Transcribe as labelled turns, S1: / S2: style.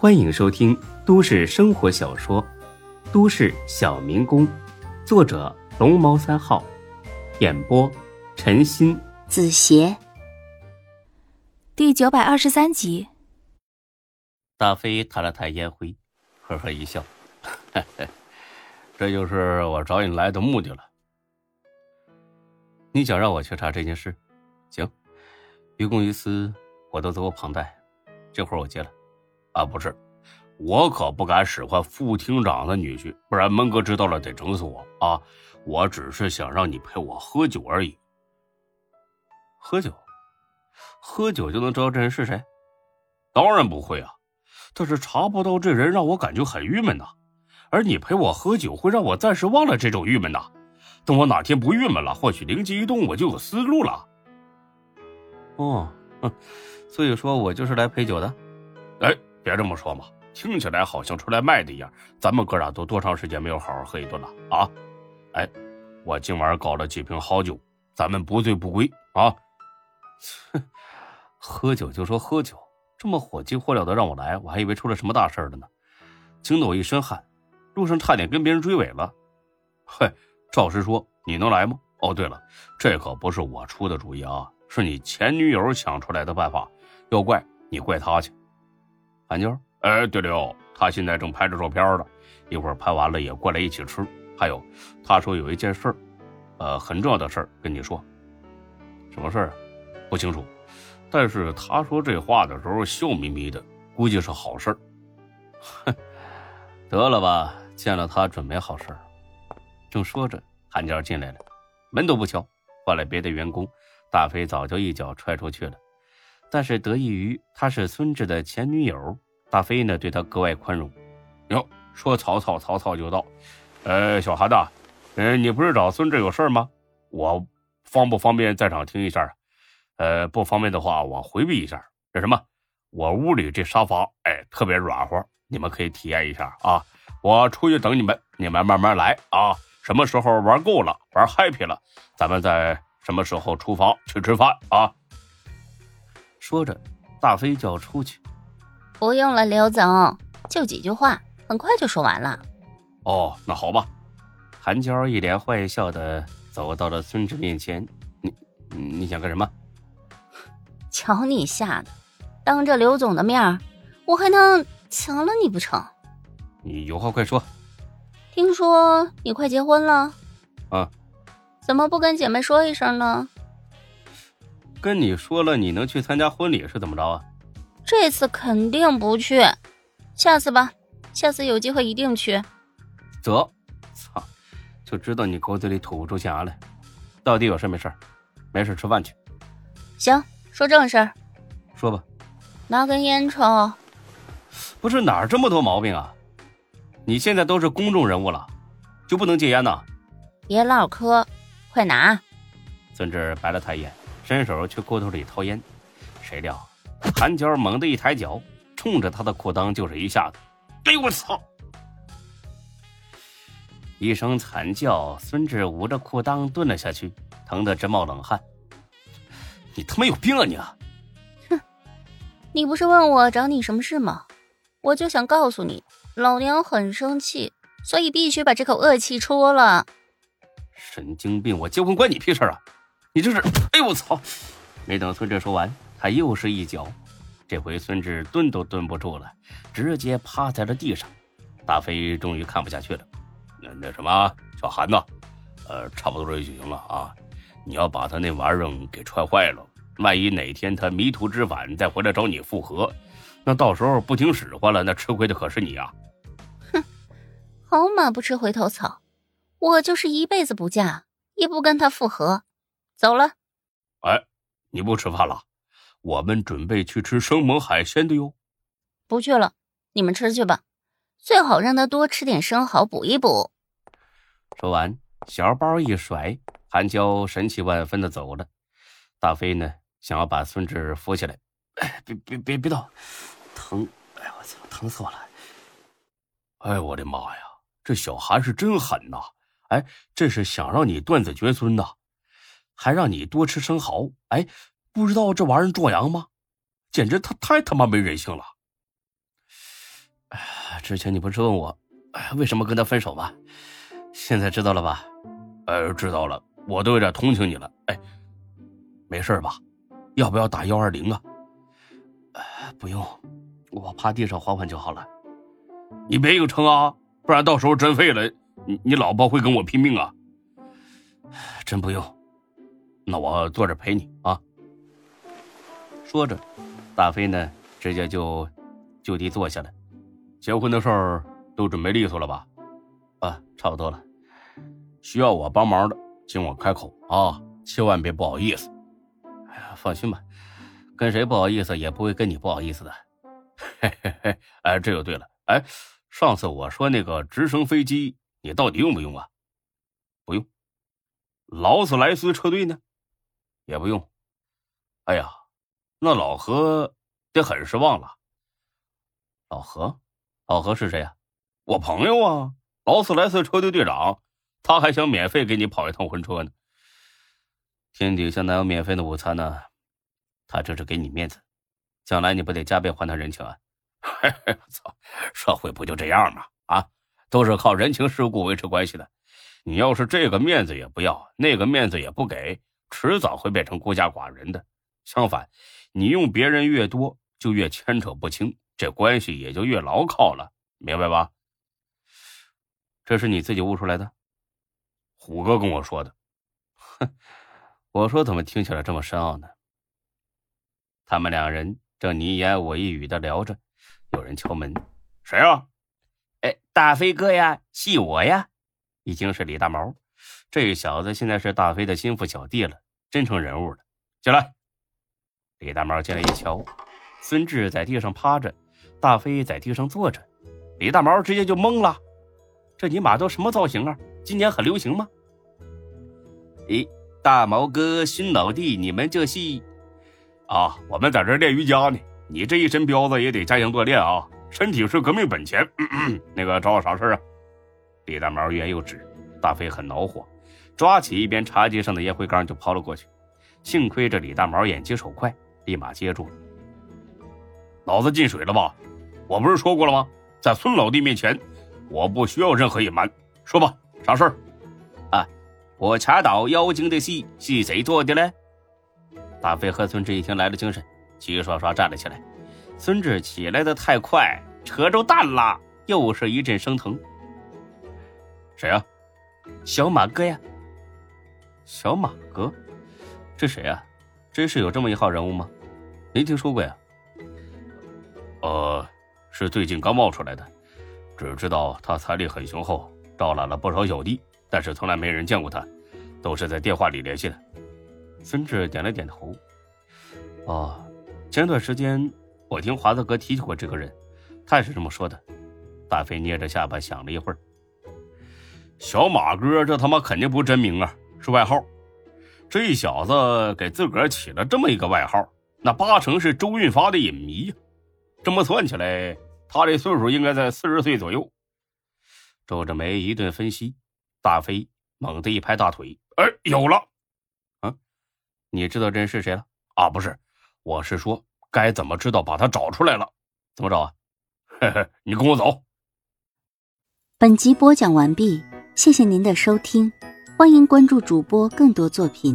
S1: 欢迎收听都市生活小说《都市小民工》，作者龙猫三号，演播陈鑫、
S2: 子邪，
S3: 第九百二十三集。
S4: 大飞弹了弹烟灰，呵呵一笑：“ 这就是我找你来的目的了。你想让我去查这件事？行，于公于私，我都责无旁贷。这活我接了。”啊，不是，我可不敢使唤副厅长的女婿，不然门哥知道了得整死我啊！我只是想让你陪我喝酒而已。喝酒，喝酒就能知道这人是谁？当然不会啊！但是查不到这人，让我感觉很郁闷呐。而你陪我喝酒，会让我暂时忘了这种郁闷呐。等我哪天不郁闷了，或许灵机一动，我就有思路了。哦，所以说我就是来陪酒的。别这么说嘛，听起来好像出来卖的一样。咱们哥俩都多长时间没有好好喝一顿了啊？哎，我今晚搞了几瓶好酒，咱们不醉不归啊！喝酒就说喝酒，这么火急火燎的让我来，我还以为出了什么大事了呢，惊得我一身汗，路上差点跟别人追尾了。嘿，赵师说你能来吗？哦，对了，这可不是我出的主意啊，是你前女友想出来的办法，要怪你怪她去。韩妞，哎，对了，他现在正拍着照片呢，一会儿拍完了也过来一起吃。还有，他说有一件事儿，呃，很重要的事儿跟你说。什么事儿？不清楚。但是他说这话的时候笑眯眯的，估计是好事儿。哼，得了吧，见了他准没好事儿。正说着，韩娇进来了，门都不敲，换了别的员工，大飞早就一脚踹出去了。但是得益于她是孙志的前女友，大飞呢对他格外宽容。哟，说曹操，曹操就到。呃，小韩呐，嗯，你不是找孙志有事吗？我方不方便在场听一下？呃，不方便的话，我回避一下。这什么？我屋里这沙发，哎，特别软和，你们可以体验一下啊。我出去等你们，你们慢慢来啊。什么时候玩够了，玩 happy 了，咱们在什么时候出发去吃饭啊？
S1: 说着，大飞就要出去。
S2: 不用了，刘总，就几句话，很快就说完了。
S4: 哦，那好吧。
S1: 韩娇一脸坏笑的走到了孙志面前：“你，你想干什么？”
S2: 瞧你吓的，当着刘总的面，我还能强了你不成？
S4: 你有话快说。
S2: 听说你快结婚了？
S4: 啊。
S2: 怎么不跟姐妹说一声呢？
S4: 跟你说了，你能去参加婚礼是怎么着啊？
S2: 这次肯定不去，下次吧，下次有机会一定去。
S4: 得，操，就知道你狗嘴里吐不出象牙来。到底有事没事？没事吃饭去。
S2: 行，说正事儿。
S4: 说吧。
S2: 拿根烟抽。
S4: 不是哪儿这么多毛病啊？你现在都是公众人物了，就不能戒烟呢？
S2: 别唠嗑，快拿。
S4: 孙志白了他一眼。伸手去裤兜里掏烟，谁料韩娇猛地一抬脚，冲着他的裤裆就是一下子。哎呦我操！
S1: 一声惨叫，孙志捂着裤裆蹲了下去，疼得直冒冷汗。
S4: 你他妈有病啊你！
S2: 哼，你不是问我找你什么事吗？我就想告诉你，老娘很生气，所以必须把这口恶气出了。
S4: 神经病！我结婚关你屁事啊！你这是，哎呦我操！
S1: 没等孙志说完，他又是一脚，这回孙志蹲都蹲不住了，直接趴在了地上。大飞终于看不下去了，
S4: 那那什么，小韩呐，呃，差不多就行了啊！你要把他那玩意儿给踹坏了，万一哪天他迷途知返再回来找你复合，那到时候不听使唤了，那吃亏的可是你啊！
S2: 哼，好马不吃回头草，我就是一辈子不嫁，也不跟他复合。走了，
S4: 哎，你不吃饭了？我们准备去吃生猛海鲜的哟。
S2: 不去了，你们吃去吧，最好让他多吃点生蚝补一补。
S1: 说完，小包一甩，韩娇神气万分的走了。大飞呢，想要把孙志扶起来，
S4: 哎，别别别别动，疼！哎呀，我操，疼死我了！哎，我的妈呀，这小韩是真狠呐！哎，这是想让你断子绝孙呐！还让你多吃生蚝，哎，不知道这玩意儿壮阳吗？简直他太他妈没人性了！哎之前你不是问我，哎，为什么跟他分手吗？现在知道了吧？呃，知道了，我都有点同情你了。哎，没事吧？要不要打幺二零啊？不用，我趴地上缓缓就好了。你别硬撑啊，不然到时候真废了，你你老婆会跟我拼命啊。真不用，那我坐着陪你啊。说着，大飞呢，直接就就地坐下了。结婚的事儿都准备利索了吧？啊，差不多了。需要我帮忙的，请我开口啊，千万别不好意思。哎呀，放心吧，跟谁不好意思也不会跟你不好意思的。嘿嘿嘿，哎，这就对了。哎，上次我说那个直升飞机，你到底用不用啊？不用。劳斯莱斯车队呢？也不用。哎呀，那老何得很失望了。老何，老何是谁呀？我朋友啊，劳斯莱斯车队队长。他还想免费给你跑一趟婚车呢。天底下哪有免费的午餐呢？他这是给你面子，将来你不得加倍还他人情啊？嘿嘿，操，社会不就这样吗？啊，都是靠人情世故维持关系的。你要是这个面子也不要，那个面子也不给，迟早会变成孤家寡人的。相反，你用别人越多，就越牵扯不清，这关系也就越牢靠了，明白吧？这是你自己悟出来的。虎哥跟我说的，哼，我说怎么听起来这么深奥呢？他们两人正你一言我一语的聊着，有人敲门，谁啊？哎，大飞哥呀，系我呀，已经是李大毛，这小子现在是大飞的心腹小弟了，真成人物了。进来。李大毛进来一瞧，孙志在地上趴着，大飞在地上坐着，李大毛直接就懵了，这尼玛都什么造型啊？今年很流行吗？咦，大毛哥、孙老弟，你们这是？啊，我们在这练瑜伽呢。你这一身膘子也得加强锻炼啊，身体是革命本钱。那个找我啥事啊？李大毛欲言又止，大飞很恼火，抓起一边茶几上的烟灰缸就抛了过去。幸亏这李大毛眼疾手快，立马接住了。脑子进水了吧？我不是说过了吗？在孙老弟面前，我不需要任何隐瞒。说吧。啥事儿？啊，我查到妖精的戏是谁做的嘞？大飞和孙志一听来了精神，齐刷刷站了起来。孙志起来的太快，扯着蛋了，又是一阵生疼。谁啊？小马哥呀。小马哥，这谁啊？真是有这么一号人物吗？没听说过呀。呃，是最近刚冒出来的，只知道他财力很雄厚。招揽了不少小弟，但是从来没人见过他，都是在电话里联系的。孙志点了点头。哦，前段时间我听华子哥提起过这个人，他也是这么说的。大飞捏着下巴想了一会儿。小马哥，这他妈肯定不是真名啊，是外号。这小子给自个儿起了这么一个外号，那八成是周润发的影迷呀。这么算起来，他这岁数应该在四十岁左右。皱着眉一顿分析，大飞猛地一拍大腿：“哎，有了！啊，你知道这人是谁了？啊，不是，我是说该怎么知道把他找出来了？怎么找啊？嘿嘿，你跟我走。”
S3: 本集播讲完毕，谢谢您的收听，欢迎关注主播更多作品。